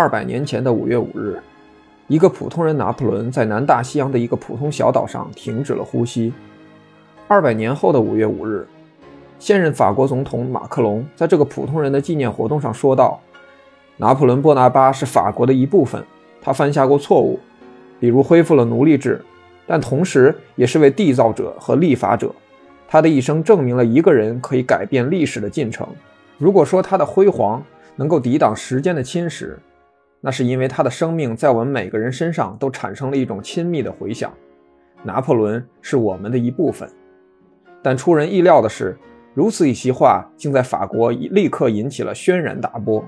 二百年前的五月五日，一个普通人拿破仑在南大西洋的一个普通小岛上停止了呼吸。二百年后的五月五日，现任法国总统马克龙在这个普通人的纪念活动上说道：“拿破仑·波拿巴是法国的一部分，他犯下过错误，比如恢复了奴隶制，但同时也是位缔造者和立法者。他的一生证明了一个人可以改变历史的进程。如果说他的辉煌能够抵挡时间的侵蚀，那是因为他的生命在我们每个人身上都产生了一种亲密的回响。拿破仑是我们的一部分。”但出人意料的是，如此一席话竟在法国立刻引起了轩然大波。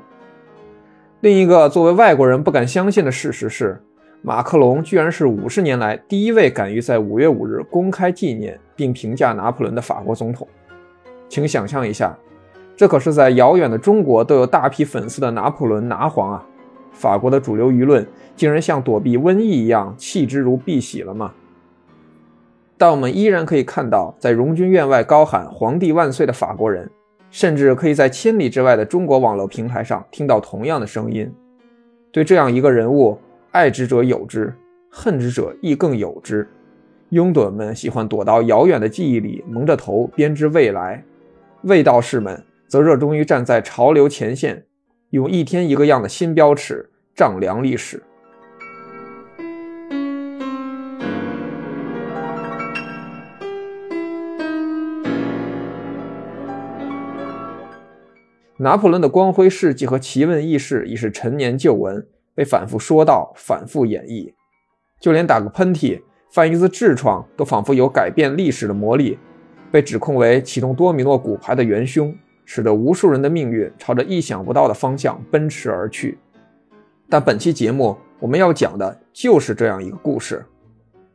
另一个作为外国人不敢相信的事实是，马克龙居然是五十年来第一位敢于在五月五日公开纪念并评价拿破仑的法国总统。请想象一下，这可是在遥远的中国都有大批粉丝的拿破仑拿皇啊！法国的主流舆论竟然像躲避瘟疫一样弃之如敝屣了吗？但我们依然可以看到，在荣军院外高喊“皇帝万岁”的法国人，甚至可以在千里之外的中国网络平台上听到同样的声音。对这样一个人物，爱之者有之，恨之者亦更有之。拥趸们喜欢躲到遥远的记忆里，蒙着头编织未来；卫道士们则热衷于站在潮流前线，用一天一个样的新标尺丈量历史。拿破仑的光辉事迹和奇闻异事已是陈年旧闻，被反复说道、反复演绎。就连打个喷嚏、犯一次痔疮，都仿佛有改变历史的魔力，被指控为启动多米诺骨牌的元凶，使得无数人的命运朝着意想不到的方向奔驰而去。但本期节目我们要讲的就是这样一个故事：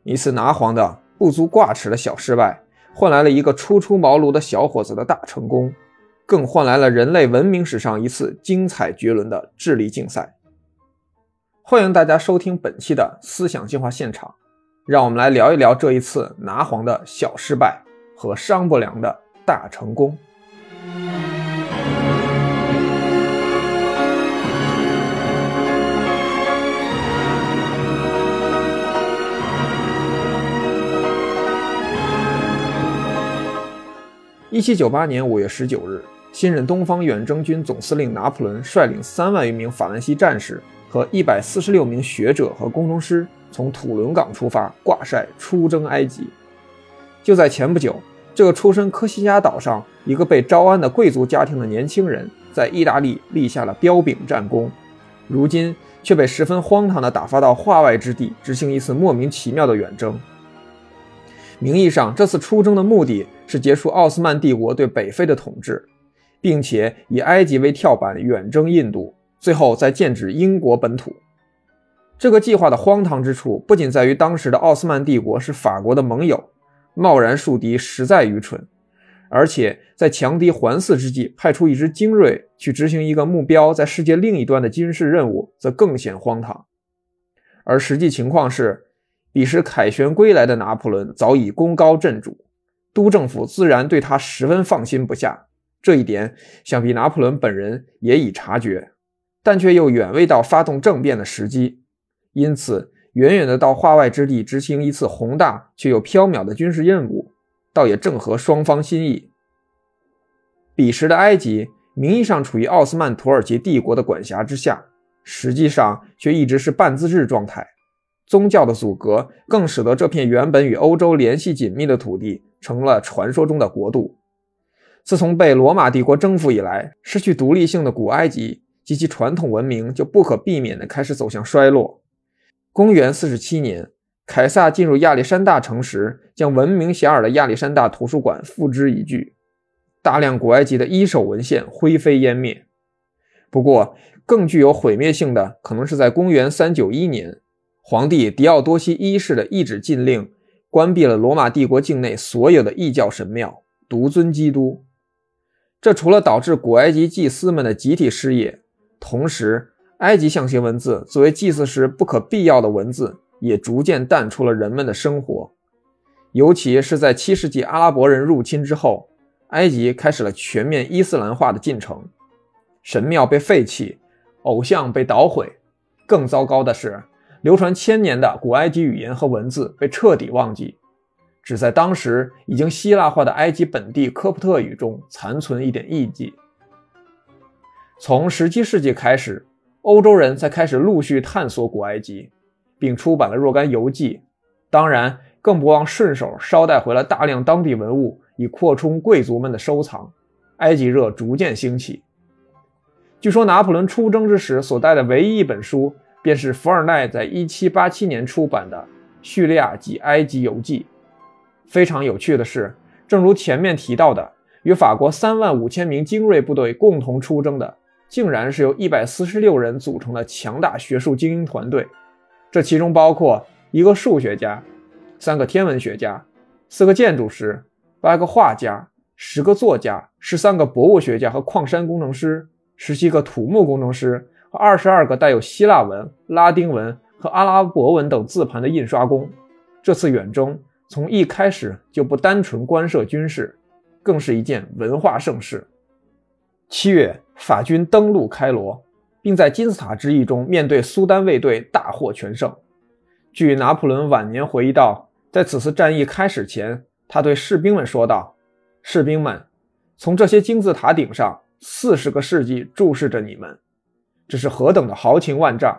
一次拿黄的不足挂齿的小失败，换来了一个初出茅庐的小伙子的大成功。更换来了人类文明史上一次精彩绝伦的智力竞赛。欢迎大家收听本期的思想进化现场，让我们来聊一聊这一次拿黄的小失败和商伯良的大成功。一七九八年五月十九日。新任东方远征军总司令拿破仑率领三万余名法兰西战士和一百四十六名学者和工程师从土伦港出发，挂帅出征埃及。就在前不久，这个出身科西嘉岛上一个被招安的贵族家庭的年轻人，在意大利立下了彪炳战功，如今却被十分荒唐地打发到化外之地，执行一次莫名其妙的远征。名义上，这次出征的目的是结束奥斯曼帝国对北非的统治。并且以埃及为跳板远征印度，最后再剑指英国本土。这个计划的荒唐之处，不仅在于当时的奥斯曼帝国是法国的盟友，贸然树敌实在愚蠢，而且在强敌环伺之际，派出一支精锐去执行一个目标在世界另一端的军事任务，则更显荒唐。而实际情况是，彼时凯旋归来的拿破仑早已功高震主，督政府自然对他十分放心不下。这一点，想必拿破仑本人也已察觉，但却又远未到发动政变的时机，因此，远远的到化外之地执行一次宏大却又缥缈的军事任务，倒也正合双方心意。彼时的埃及，名义上处于奥斯曼土耳其帝国的管辖之下，实际上却一直是半自治状态。宗教的阻隔，更使得这片原本与欧洲联系紧密的土地，成了传说中的国度。自从被罗马帝国征服以来，失去独立性的古埃及及其传统文明就不可避免地开始走向衰落。公元四十七年，凯撒进入亚历山大城时，将闻名遐迩的亚历山大图书馆付之一炬，大量古埃及的一手文献灰飞烟灭。不过，更具有毁灭性的，可能是在公元三九一年，皇帝狄奥多西一世的一纸禁令，关闭了罗马帝国境内所有的异教神庙，独尊基督。这除了导致古埃及祭司们的集体失业，同时，埃及象形文字作为祭祀时不可必要的文字，也逐渐淡出了人们的生活。尤其是在七世纪阿拉伯人入侵之后，埃及开始了全面伊斯兰化的进程，神庙被废弃，偶像被捣毁，更糟糕的是，流传千年的古埃及语言和文字被彻底忘记，只在当时已经希腊化的埃及本地科普特语中残存一点印记。从17世纪开始，欧洲人才开始陆续探索古埃及，并出版了若干游记。当然，更不忘顺手捎带回了大量当地文物，以扩充贵族们的收藏。埃及热逐渐兴起。据说拿破仑出征之时所带的唯一一本书，便是伏尔奈在1787年出版的《叙利亚及埃及游记》。非常有趣的是，正如前面提到的，与法国3万五千名精锐部队共同出征的，竟然是由146人组成的强大学术精英团队。这其中包括一个数学家。三个天文学家，四个建筑师，八个画家，十个作家，十三个博物学家和矿山工程师，十七个土木工程师和二十二个带有希腊文、拉丁文和阿拉伯文等字盘的印刷工。这次远征从一开始就不单纯关涉军事，更是一件文化盛事。七月，法军登陆开罗，并在金字塔之役中面对苏丹卫队大获全胜。据拿破仑晚年回忆道。在此次战役开始前，他对士兵们说道：“士兵们，从这些金字塔顶上，四十个世纪注视着你们，这是何等的豪情万丈！”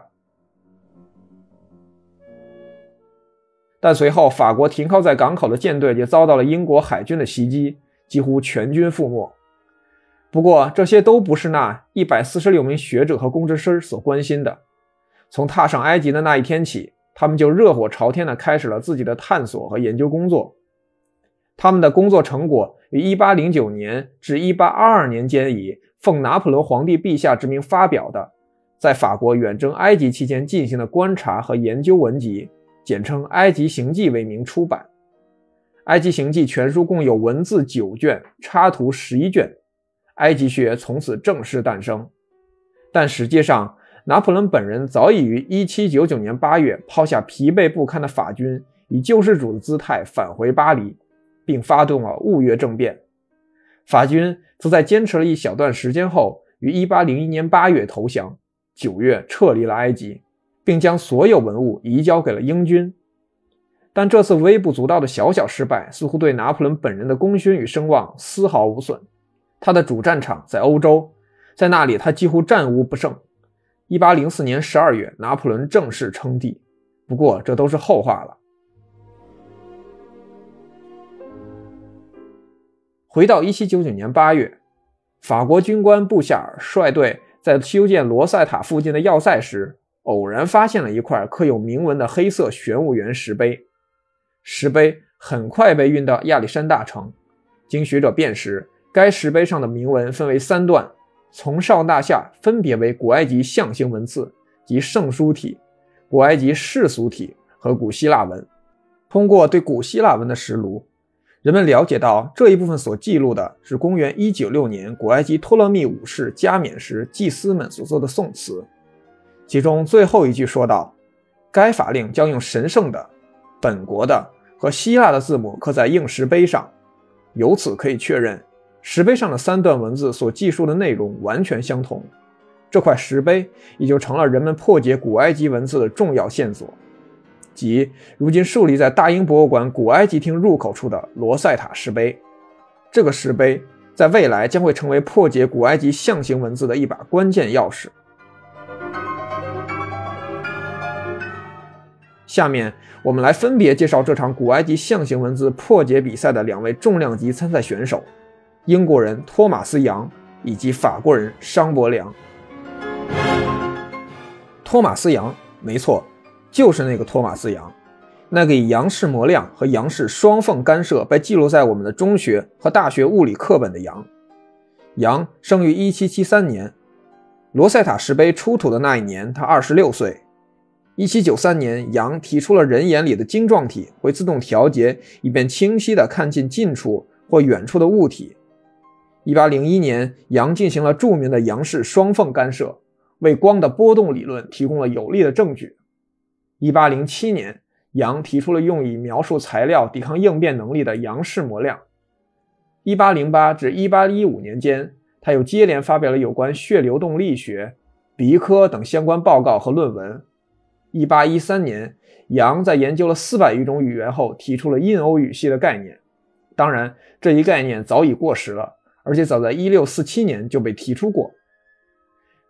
但随后，法国停靠在港口的舰队也遭到了英国海军的袭击，几乎全军覆没。不过，这些都不是那一百四十六名学者和工程师所关心的。从踏上埃及的那一天起。他们就热火朝天地开始了自己的探索和研究工作。他们的工作成果于1809年至1822年间以奉拿破仑皇帝陛下之名发表的，在法国远征埃及期间进行的观察和研究文集，简称《埃及行记》为名出版。《埃及行记》全书共有文字九卷，插图十一卷，埃及学从此正式诞生。但实际上，拿破仑本人早已于1799年8月抛下疲惫不堪的法军，以救世主的姿态返回巴黎，并发动了雾月政变。法军则在坚持了一小段时间后，于1801年8月投降，9月撤离了埃及，并将所有文物移交给了英军。但这次微不足道的小小失败，似乎对拿破仑本人的功勋与声望丝毫无损。他的主战场在欧洲，在那里他几乎战无不胜。一八零四年十二月，拿破仑正式称帝。不过，这都是后话了。回到一七九九年八月，法国军官布夏尔率队在修建罗塞塔附近的要塞时，偶然发现了一块刻有铭文的黑色玄武岩石碑。石碑很快被运到亚历山大城。经学者辨识，该石碑上的铭文分为三段。从上到下分别为古埃及象形文字及圣书体、古埃及世俗体和古希腊文。通过对古希腊文的石炉，人们了解到这一部分所记录的是公元196年古埃及托勒密五世加冕时祭司们所做的颂词。其中最后一句说道：“该法令将用神圣的、本国的和希腊的字母刻在硬石碑上。”由此可以确认。石碑上的三段文字所记述的内容完全相同，这块石碑也就成了人们破解古埃及文字的重要线索，即如今竖立在大英博物馆古埃及厅入口处的罗塞塔石碑。这个石碑在未来将会成为破解古埃及象形文字的一把关键钥匙。下面我们来分别介绍这场古埃及象形文字破解比赛的两位重量级参赛选手。英国人托马斯·杨以及法国人商伯良。托马斯·杨，没错，就是那个托马斯·杨，那个以杨氏模量和杨氏双缝干涉被记录在我们的中学和大学物理课本的杨。杨生于1773年，罗塞塔石碑出土的那一年，他26岁。1793年，杨提出了人眼里的晶状体会自动调节，以便清晰地看见近处或远处的物体。一八零一年，杨进行了著名的杨氏双缝干涉，为光的波动理论提供了有力的证据。一八零七年，杨提出了用以描述材料抵抗应变能力的杨氏模量。一八零八至一八一五年间，他又接连发表了有关血流动力学、鼻科等相关报告和论文。1813年，杨在研究了四百余种语言后，提出了印欧语系的概念。当然，这一概念早已过时了，而且早在1647年就被提出过。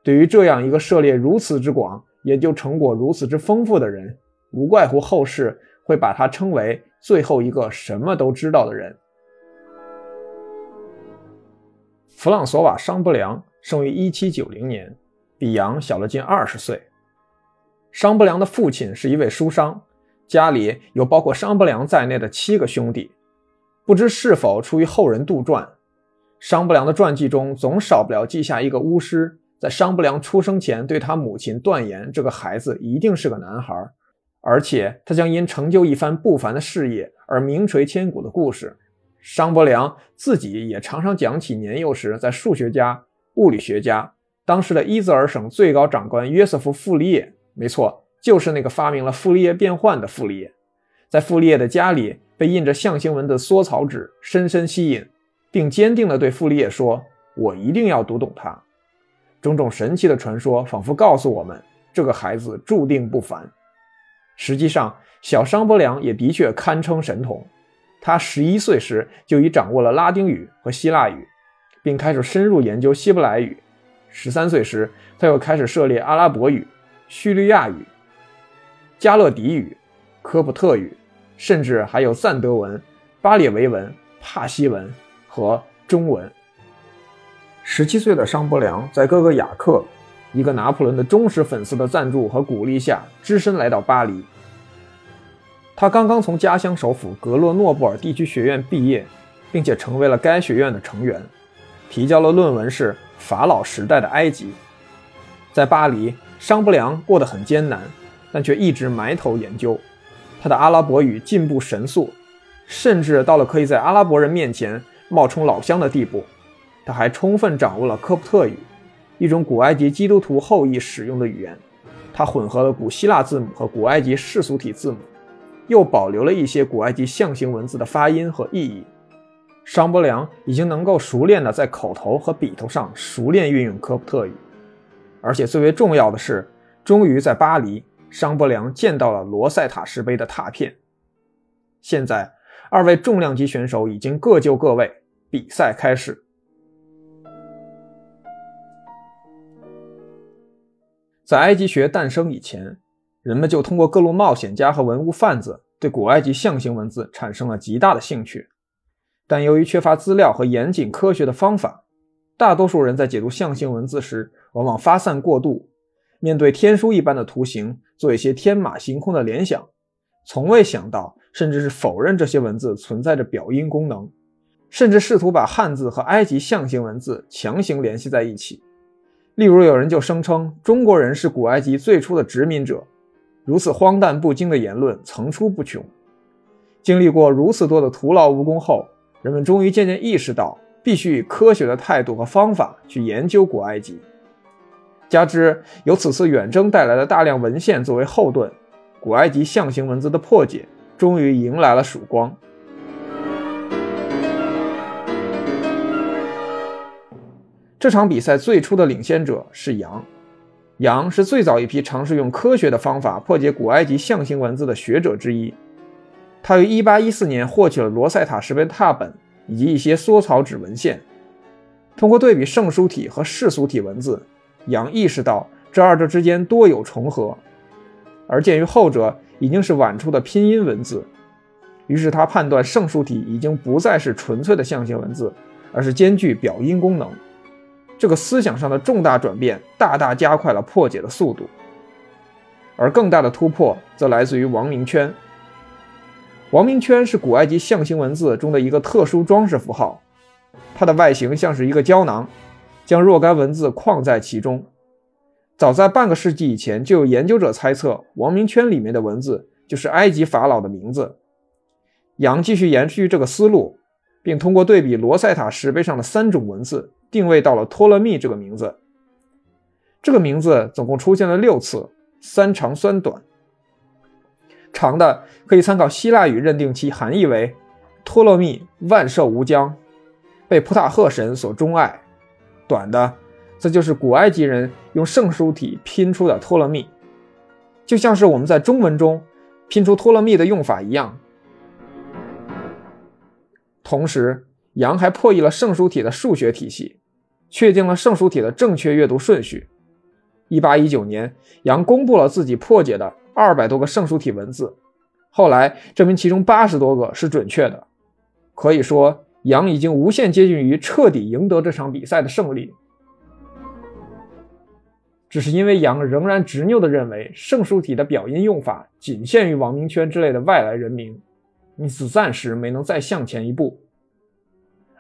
对于这样一个涉猎如此之广、研究成果如此之丰富的人，无怪乎后世会把他称为最后一个什么都知道的人。弗朗索瓦·商伯良生于1790年，比杨小了近二十岁。商伯良的父亲是一位书商，家里有包括商伯良在内的七个兄弟。不知是否出于后人杜撰，商伯良的传记中总少不了记下一个巫师。在商不良出生前，对他母亲断言这个孩子一定是个男孩，而且他将因成就一番不凡的事业而名垂千古的故事。商伯良自己也常常讲起年幼时在数学家、物理学家、当时的伊泽尔省最高长官约瑟夫·傅立叶，没错，就是那个发明了傅立叶变换的傅立叶，在傅立叶的家里被印着象形文的缩草纸深深吸引，并坚定地对傅立叶说：“我一定要读懂它。”种种神奇的传说仿佛告诉我们，这个孩子注定不凡。实际上，小商伯良也的确堪称神童。他十一岁时就已掌握了拉丁语和希腊语，并开始深入研究希伯来语。十三岁时，他又开始涉猎阿拉伯语、叙利亚语、加勒底语、科普特语，甚至还有赞德文、巴列维文、帕西文和中文。十七岁的商伯良在哥哥雅克，一个拿破仑的忠实粉丝的赞助和鼓励下，只身来到巴黎。他刚刚从家乡首府格洛诺布尔地区学院毕业，并且成为了该学院的成员。提交了论文是《法老时代的埃及》。在巴黎，商伯良过得很艰难，但却一直埋头研究。他的阿拉伯语进步神速，甚至到了可以在阿拉伯人面前冒充老乡的地步。他还充分掌握了科普特语，一种古埃及基督徒后裔使用的语言。他混合了古希腊字母和古埃及世俗体字母，又保留了一些古埃及象形文字的发音和意义。商伯良已经能够熟练地在口头和笔头上熟练运用科普特语，而且最为重要的是，终于在巴黎，商伯良见到了罗塞塔石碑的拓片。现在，二位重量级选手已经各就各位，比赛开始。在埃及学诞生以前，人们就通过各路冒险家和文物贩子对古埃及象形文字产生了极大的兴趣。但由于缺乏资料和严谨科学的方法，大多数人在解读象形文字时往往发散过度，面对天书一般的图形做一些天马行空的联想，从未想到甚至是否认这些文字存在着表音功能，甚至试图把汉字和埃及象形文字强行联系在一起。例如，有人就声称中国人是古埃及最初的殖民者，如此荒诞不经的言论层出不穷。经历过如此多的徒劳无功后，人们终于渐渐意识到，必须以科学的态度和方法去研究古埃及。加之有此次远征带来的大量文献作为后盾，古埃及象形文字的破解终于迎来了曙光。这场比赛最初的领先者是杨，杨是最早一批尝试用科学的方法破解古埃及象形文字的学者之一。他于1814年获取了罗塞塔石碑拓本以及一些缩草纸文献。通过对比圣书体和世俗体文字，杨意识到这二者之间多有重合，而鉴于后者已经是晚出的拼音文字，于是他判断圣书体已经不再是纯粹的象形文字，而是兼具表音功能。这个思想上的重大转变，大大加快了破解的速度。而更大的突破则来自于王明圈。王明圈是古埃及象形文字中的一个特殊装饰符号，它的外形像是一个胶囊，将若干文字框在其中。早在半个世纪以前，就有研究者猜测，王明圈里面的文字就是埃及法老的名字。杨继续延续这个思路，并通过对比罗塞塔石碑上的三种文字。定位到了托勒密这个名字，这个名字总共出现了六次，三长三短。长的可以参考希腊语认定其含义为托勒密万寿无疆，被普塔赫神所钟爱；短的则就是古埃及人用圣书体拼出的托勒密。就像是我们在中文中拼出托勒密的用法一样。同时，杨还破译了圣书体的数学体系，确定了圣书体的正确阅读顺序。一八一九年，杨公布了自己破解的二百多个圣书体文字，后来证明其中八十多个是准确的。可以说，杨已经无限接近于彻底赢得这场比赛的胜利。只是因为杨仍然执拗地认为圣书体的表音用法仅限于王明圈之类的外来人名。因此，暂时没能再向前一步。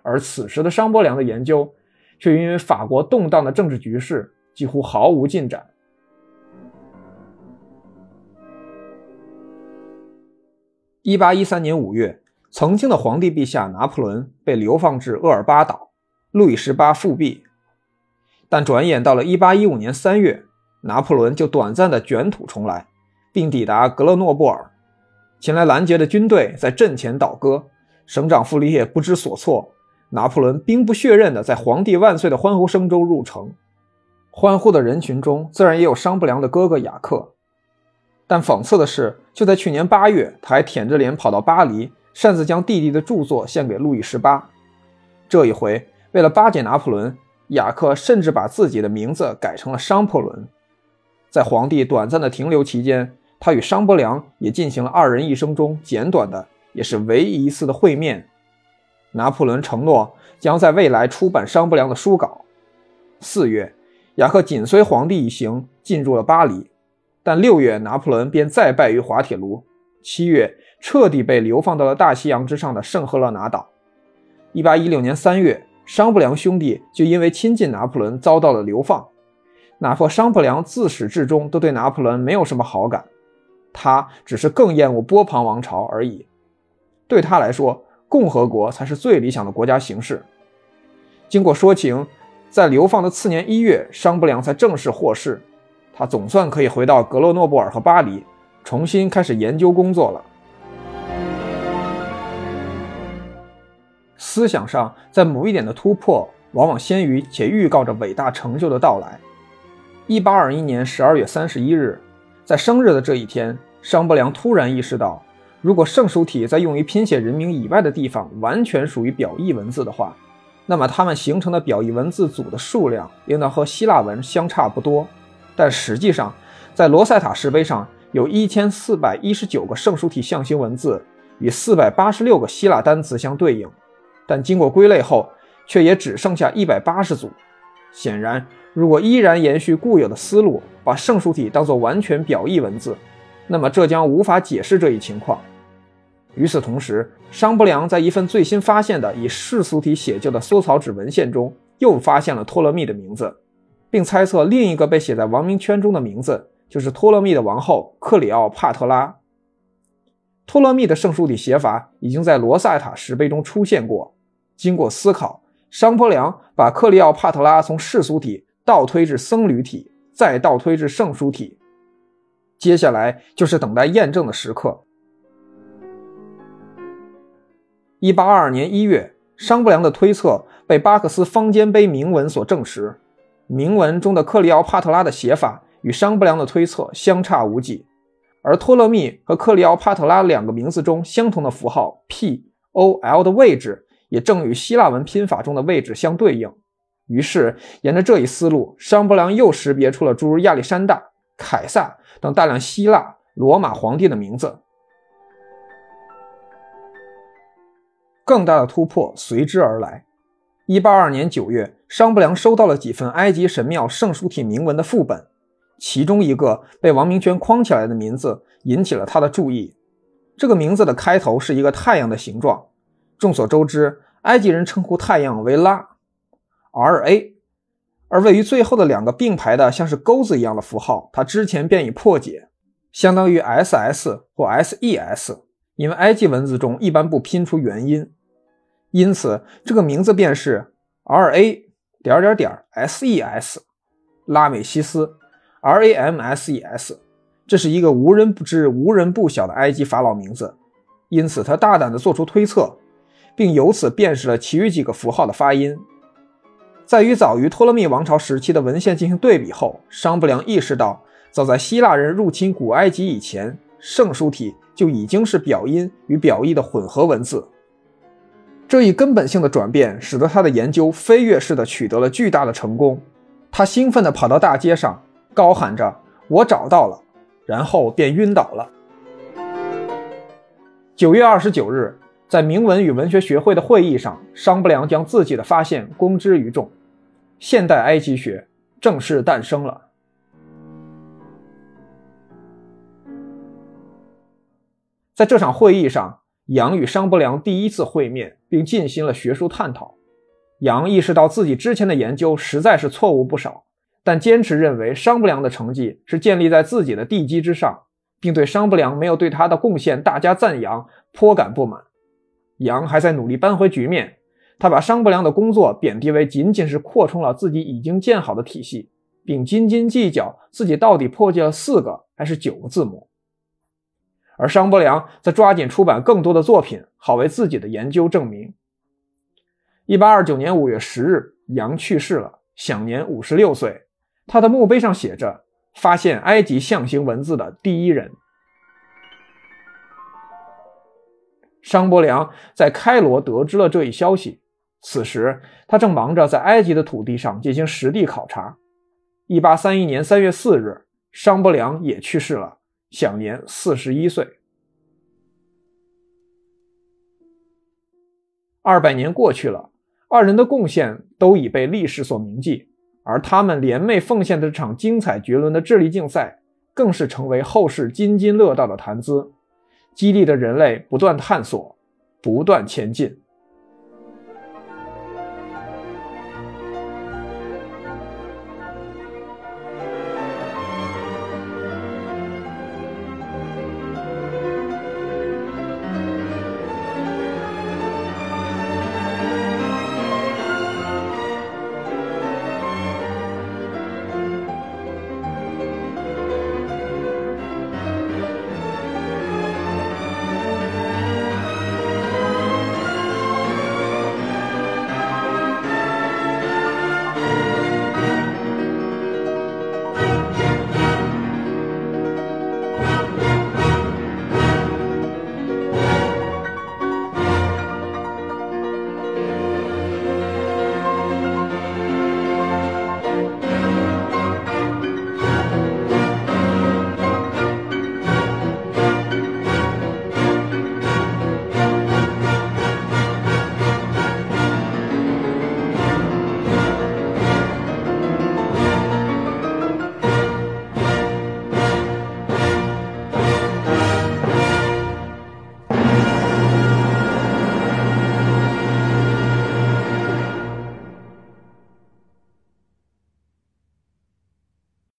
而此时的商伯良的研究，却因为法国动荡的政治局势，几乎毫无进展。一八一三年五月，曾经的皇帝陛下拿破仑被流放至厄尔巴岛，路易十八复辟。但转眼到了一八一五年三月，拿破仑就短暂的卷土重来，并抵达格勒诺布尔。前来拦截的军队在阵前倒戈，省长傅里叶不知所措。拿破仑兵不血刃地在“皇帝万岁”的欢呼声中入城。欢呼的人群中，自然也有商不良的哥哥雅克。但讽刺的是，就在去年八月，他还舔着脸跑到巴黎，擅自将弟弟的著作献给路易十八。这一回，为了巴结拿破仑，雅克甚至把自己的名字改成了商破仑。在皇帝短暂的停留期间。他与商伯良也进行了二人一生中简短的，也是唯一一次的会面。拿破仑承诺将在未来出版商伯良的书稿。四月，雅克紧随皇帝一行进入了巴黎，但六月拿破仑便再败于滑铁卢。七月，彻底被流放到了大西洋之上的圣赫勒拿岛。一八一六年三月，商伯良兄弟就因为亲近拿破仑遭到了流放。哪怕商伯良自始至终都对拿破仑没有什么好感。他只是更厌恶波旁王朝而已。对他来说，共和国才是最理想的国家形式。经过说情，在流放的次年一月，商不良才正式获释。他总算可以回到格洛诺布尔和巴黎，重新开始研究工作了。思想上，在某一点的突破，往往先于且预告着伟大成就的到来。一八二一年十二月三十一日。在生日的这一天，商伯良突然意识到，如果圣书体在用于拼写人名以外的地方完全属于表意文字的话，那么它们形成的表意文字组的数量应当和希腊文相差不多。但实际上，在罗塞塔石碑上有一千四百一十九个圣书体象形文字，与四百八十六个希腊单词相对应，但经过归类后，却也只剩下一百八十组。显然，如果依然延续固有的思路，把圣书体当作完全表意文字，那么这将无法解释这一情况。与此同时，商伯良在一份最新发现的以世俗体写就的缩草纸文献中，又发现了托勒密的名字，并猜测另一个被写在王名圈中的名字就是托勒密的王后克里奥帕特拉。托勒密的圣书体写法已经在罗塞塔石碑中出现过。经过思考。商伯良把克里奥帕特拉从世俗体倒推至僧侣体，再倒推至圣书体。接下来就是等待验证的时刻。一八二二年一月，商伯良的推测被巴克斯方尖碑铭文所证实。铭文中的克里奥帕特拉的写法与商伯良的推测相差无几，而托勒密和克里奥帕特拉两个名字中相同的符号 P O L 的位置。也正与希腊文拼法中的位置相对应，于是沿着这一思路，商伯良又识别出了诸如亚历山大、凯撒等大量希腊、罗马皇帝的名字。更大的突破随之而来。一八二年九月，商伯良收到了几份埃及神庙圣书体铭文的副本，其中一个被王明娟框起来的名字引起了他的注意。这个名字的开头是一个太阳的形状。众所周知，埃及人称呼太阳为拉，R A，而位于最后的两个并排的像是钩子一样的符号，它之前便已破解，相当于 S S 或 S E S，因为埃及文字中一般不拼出元音，因此这个名字便是 R A 点点点 S E S，拉美西斯 R A M S E S，这是一个无人不知、无人不晓的埃及法老名字，因此他大胆地做出推测。并由此辨识了其余几个符号的发音。在与早于托勒密王朝时期的文献进行对比后，商不良意识到早在希腊人入侵古埃及以前，圣书体就已经是表音与表意的混合文字。这一根本性的转变，使得他的研究飞跃式的取得了巨大的成功。他兴奋地跑到大街上，高喊着：“我找到了！”然后便晕倒了。九月二十九日，在铭文与文学学会的会议上，商不良将自己的发现公之于众，现代埃及学正式诞生了。在这场会议上，杨与商不良第一次会面，并进行了学术探讨。杨意识到自己之前的研究实在是错误不少，但坚持认为商不良的成绩是建立在自己的地基之上，并对商不良没有对他的贡献大加赞扬颇感不满。杨还在努力扳回局面，他把商不良的工作贬低为仅仅是扩充了自己已经建好的体系，并斤斤计较自己到底破解了四个还是九个字母。而商伯良则抓紧出版更多的作品，好为自己的研究证明。一八二九年五月十日，杨去世了，享年五十六岁。他的墓碑上写着：“发现埃及象形文字的第一人。”商伯良在开罗得知了这一消息，此时他正忙着在埃及的土地上进行实地考察。一八三一年三月四日，商伯良也去世了。享年四十一岁。二百年过去了，二人的贡献都已被历史所铭记，而他们联袂奉献的这场精彩绝伦的智力竞赛，更是成为后世津津乐道的谈资，激励着人类不断探索，不断前进。